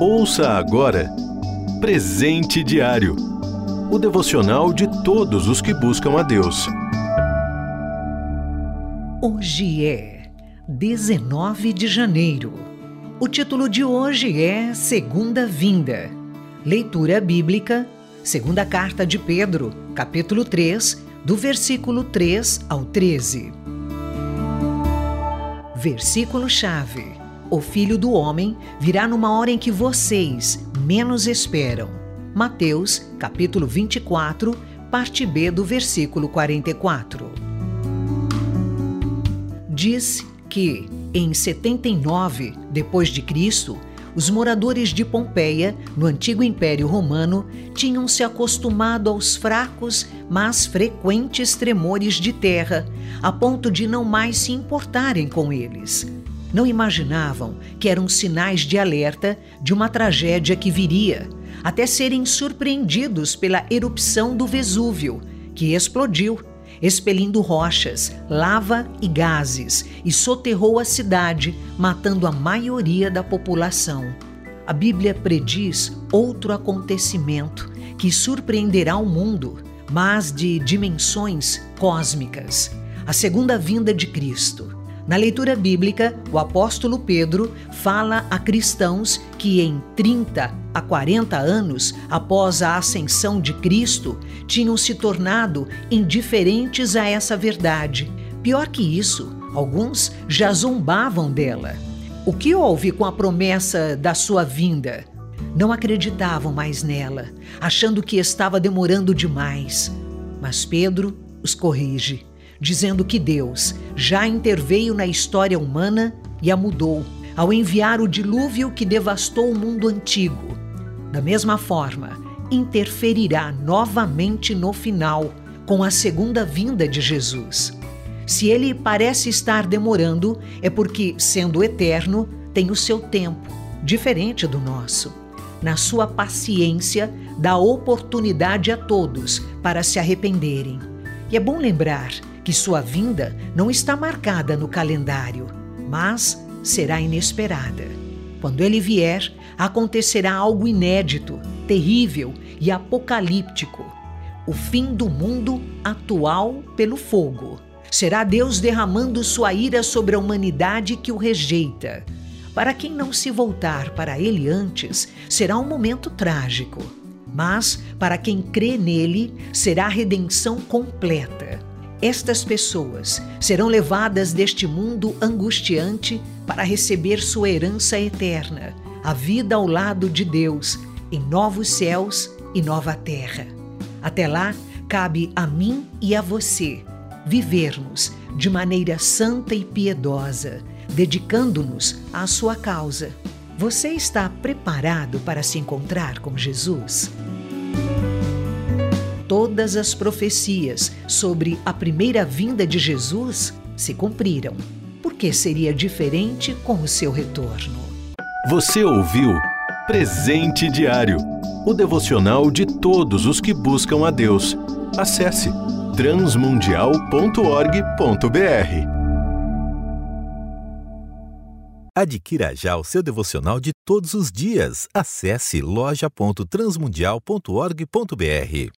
Ouça agora Presente Diário o devocional de todos os que buscam a Deus. Hoje é 19 de janeiro. O título de hoje é Segunda Vinda. Leitura bíblica, segunda carta de Pedro, capítulo 3, do versículo 3 ao 13. Versículo-chave: O filho do homem virá numa hora em que vocês menos esperam. Mateus, capítulo 24, parte B do versículo 44. Diz que em 79 depois de Cristo, os moradores de Pompeia, no antigo Império Romano, tinham se acostumado aos fracos, mas frequentes tremores de terra, a ponto de não mais se importarem com eles. Não imaginavam que eram sinais de alerta de uma tragédia que viria, até serem surpreendidos pela erupção do Vesúvio, que explodiu, expelindo rochas, lava e gases, e soterrou a cidade, matando a maioria da população. A Bíblia prediz outro acontecimento que surpreenderá o mundo, mas de dimensões cósmicas: a segunda vinda de Cristo. Na leitura bíblica, o apóstolo Pedro fala a cristãos que em 30 a 40 anos após a ascensão de Cristo tinham se tornado indiferentes a essa verdade. Pior que isso, alguns já zombavam dela. O que houve com a promessa da sua vinda? Não acreditavam mais nela, achando que estava demorando demais. Mas Pedro os corrige dizendo que Deus já interveio na história humana e a mudou ao enviar o dilúvio que devastou o mundo antigo. Da mesma forma, interferirá novamente no final, com a segunda vinda de Jesus. Se ele parece estar demorando, é porque, sendo eterno, tem o seu tempo, diferente do nosso. Na sua paciência, dá oportunidade a todos para se arrependerem. E é bom lembrar que sua vinda não está marcada no calendário, mas será inesperada. Quando ele vier, acontecerá algo inédito, terrível e apocalíptico. O fim do mundo atual pelo fogo. Será Deus derramando sua ira sobre a humanidade que o rejeita. Para quem não se voltar para ele antes, será um momento trágico. Mas, para quem crê nele, será a redenção completa estas pessoas serão levadas deste mundo angustiante para receber sua herança eterna, a vida ao lado de Deus, em novos céus e nova terra. Até lá, cabe a mim e a você vivermos de maneira santa e piedosa, dedicando-nos à sua causa. Você está preparado para se encontrar com Jesus? Todas as profecias sobre a primeira vinda de Jesus se cumpriram. Por que seria diferente com o seu retorno? Você ouviu Presente Diário o devocional de todos os que buscam a Deus. Acesse transmundial.org.br. Adquira já o seu devocional de todos os dias. Acesse loja.transmundial.org.br.